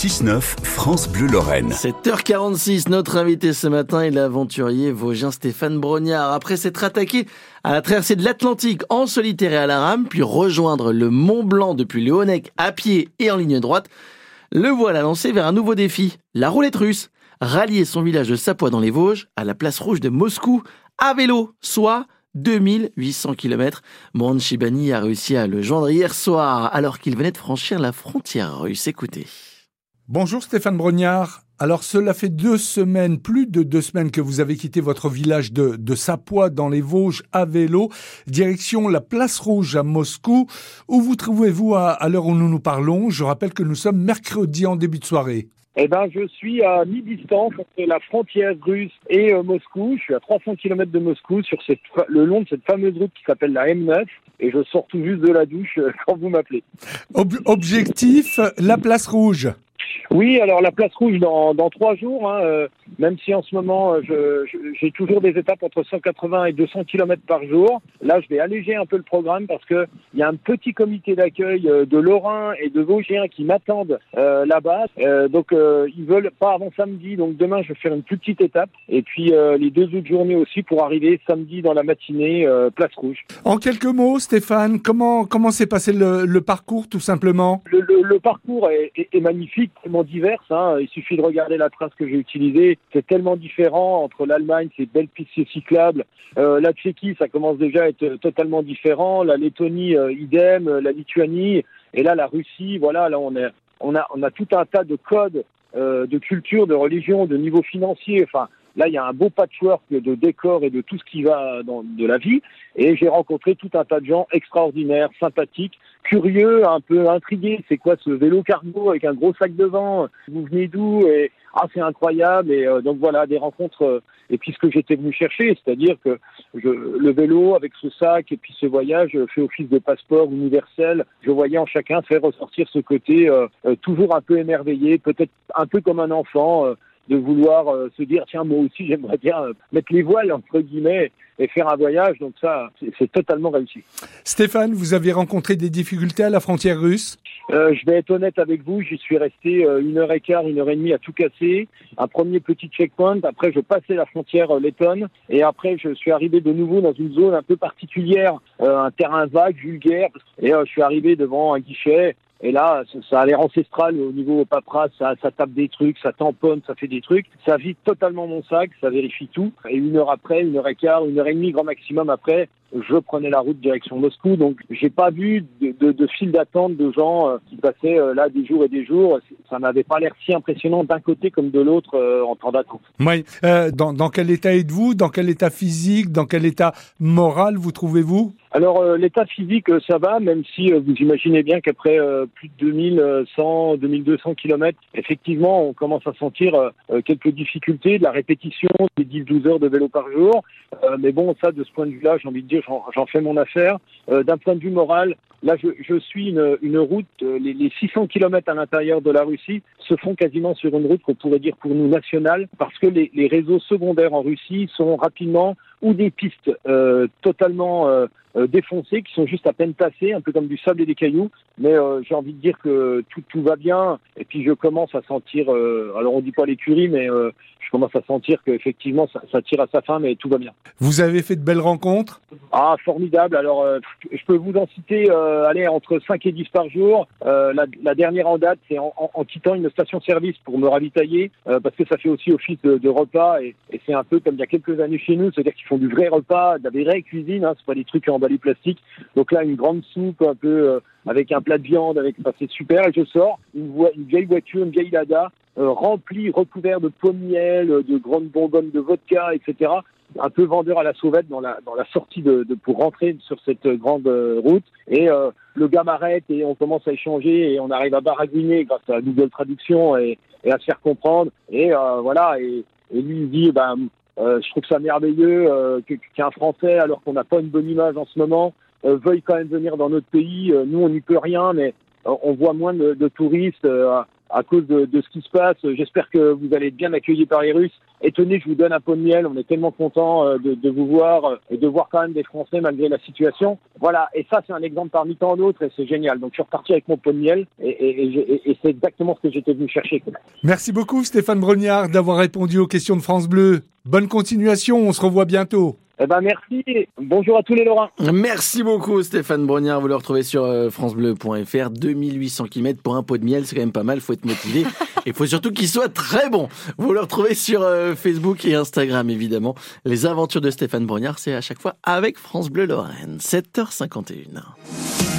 6-9, France Bleu Lorraine. 7h46, notre invité ce matin est l'aventurier vosgien Stéphane Brognard. Après s'être attaqué à la traversée de l'Atlantique en solitaire et à la rame, puis rejoindre le Mont Blanc depuis Léonec à pied et en ligne droite, le voilà lancé vers un nouveau défi, la roulette russe. Rallier son village de Sapois dans les Vosges à la place rouge de Moscou à vélo, soit 2800 km. Mohan Shibani a réussi à le joindre hier soir alors qu'il venait de franchir la frontière russe. Écoutez. Bonjour Stéphane Brognard. Alors cela fait deux semaines, plus de deux semaines que vous avez quitté votre village de, de Sapois dans les Vosges à vélo, direction la place rouge à Moscou. Où vous trouvez-vous à, à l'heure où nous nous parlons? Je rappelle que nous sommes mercredi en début de soirée. Eh ben, je suis à mi-distance entre la frontière russe et euh, Moscou. Je suis à 300 km de Moscou sur cette, le long de cette fameuse route qui s'appelle la M9 et je sors tout juste de la douche euh, quand vous m'appelez. Ob objectif, la place rouge. Oui, alors la place rouge dans, dans trois jours, hein, euh, même si en ce moment euh, j'ai toujours des étapes entre 180 et 200 km par jour. Là, je vais alléger un peu le programme parce que il y a un petit comité d'accueil euh, de Lorrain et de Vosgiens qui m'attendent là-bas. Donc ils veulent pas avant samedi. Donc demain, je vais faire une plus petite étape et puis les deux autres journées aussi pour arriver samedi dans la matinée place rouge. En quelques mots, Stéphane, comment comment s'est passé le, le, parcours tout simplement? Le, le, le, parcours est, est, est magnifique tellement diverses. Hein. Il suffit de regarder la trace que j'ai utilisée. C'est tellement différent entre l'Allemagne, ces belles pistes cyclables. Euh, la Tchéquie, ça commence déjà à être totalement différent. La Lettonie, euh, idem. La Lituanie. Et là, la Russie, voilà, là, on, est, on, a, on a tout un tas de codes euh, de culture, de religion, de niveau financier. Enfin, Là, il y a un beau patchwork de décors et de tout ce qui va dans de la vie. Et j'ai rencontré tout un tas de gens extraordinaires, sympathiques, curieux, un peu intrigués. C'est quoi ce vélo cargo avec un gros sac devant? Vous venez d'où? Et ah, c'est incroyable. Et euh, donc voilà, des rencontres. Euh, et puis ce que j'étais venu chercher, c'est-à-dire que je, le vélo avec ce sac et puis ce voyage fait office de passeport universel. Je voyais en chacun faire ressortir ce côté euh, toujours un peu émerveillé, peut-être un peu comme un enfant de vouloir euh, se dire tiens moi aussi j'aimerais bien euh, mettre les voiles entre guillemets et faire un voyage donc ça c'est totalement réussi. Stéphane, vous avez rencontré des difficultés à la frontière russe? Euh, Je vais être honnête avec vous, j'y suis resté une heure et quart, une heure et demie à tout casser. Un premier petit checkpoint, après je passais la frontière lettonne et après je suis arrivé de nouveau dans une zone un peu particulière, un terrain vague, vulgaire et je suis arrivé devant un guichet et là, ça a l'air ancestral au niveau paperasse, ça, ça tape des trucs, ça tamponne, ça fait des trucs. Ça vide totalement mon sac, ça vérifie tout. Et une heure après, une heure et quart, une heure et demie grand maximum après, je prenais la route direction Moscou. Donc, j'ai pas vu de, de, de file d'attente de gens euh, qui passaient euh, là des jours et des jours. Ça n'avait pas l'air si impressionnant d'un côté comme de l'autre euh, en temps d'attente. Oui. Dans, dans quel état êtes-vous? Dans quel état physique? Dans quel état moral vous trouvez-vous? Alors l'état physique ça va, même si vous imaginez bien qu'après plus de 2100, 2200 kilomètres, effectivement on commence à sentir quelques difficultés, de la répétition des 10-12 heures de vélo par jour. mais bon ça de ce point de vue-là, j'ai envie de dire, j'en fais mon affaire. D'un point de vue moral, là je, suis une, route, les, les 600 kilomètres à l'intérieur de la Russie se font quasiment sur une route qu'on pourrait dire pour nous nationale, parce que les, réseaux secondaires en Russie sont rapidement ou des pistes euh, totalement euh, euh, défoncées qui sont juste à peine tassées, un peu comme du sable et des cailloux. Mais euh, j'ai envie de dire que tout, tout va bien. Et puis je commence à sentir, euh, alors on dit pas l'écurie, mais euh, je commence à sentir qu'effectivement ça, ça tire à sa fin, mais tout va bien. Vous avez fait de belles rencontres? Ah, formidable. Alors euh, je peux vous en citer, euh, allez, entre 5 et 10 par jour. Euh, la, la dernière en date, c'est en, en, en, quittant une station-service pour me ravitailler, euh, parce que ça fait aussi office de, de repas. Et, et c'est un peu comme il y a quelques années chez nous, c'est-à-dire qu'ils font du vrai repas, de la vraie cuisine, hein, c'est pas des trucs emballés plastique. Donc là, une grande soupe un peu euh, avec un plat de viande, avec, enfin, c'est super. Et je sors une, une vieille voiture, une vieille Lada, euh, remplie, recouverte de pommes miel, de grandes bonbonnes de vodka, etc. Un peu vendeur à la sauvette dans la dans la sortie de, de pour rentrer sur cette grande euh, route. Et euh, le gars m'arrête et on commence à échanger et on arrive à baragouiner grâce à la traduction et, et à se faire comprendre. Et euh, voilà. Et, et lui il dit ben euh, je trouve ça merveilleux euh, qu'un Français, alors qu'on n'a pas une bonne image en ce moment, euh, veuille quand même venir dans notre pays. Euh, nous, on n'y peut rien, mais euh, on voit moins de, de touristes. Euh, à cause de, de ce qui se passe. J'espère que vous allez être bien accueillis par les Russes. Étonné, je vous donne un pot de miel. On est tellement content de, de vous voir et de voir quand même des Français malgré la situation. Voilà, et ça c'est un exemple parmi tant d'autres et c'est génial. Donc je suis reparti avec mon pot de miel et, et, et, et c'est exactement ce que j'étais venu chercher. Merci beaucoup Stéphane Brognard d'avoir répondu aux questions de France Bleu. Bonne continuation, on se revoit bientôt. Eh ben merci. Bonjour à tous les Lorrains. Merci beaucoup Stéphane Brognard. Vous le retrouvez sur francebleu.fr. 2800 km pour un pot de miel, c'est quand même pas mal. Faut être motivé. Il faut surtout qu'il soit très bon. Vous le retrouvez sur euh, Facebook et Instagram évidemment. Les aventures de Stéphane Brognard, c'est à chaque fois avec France Bleu Lorraine. 7h51.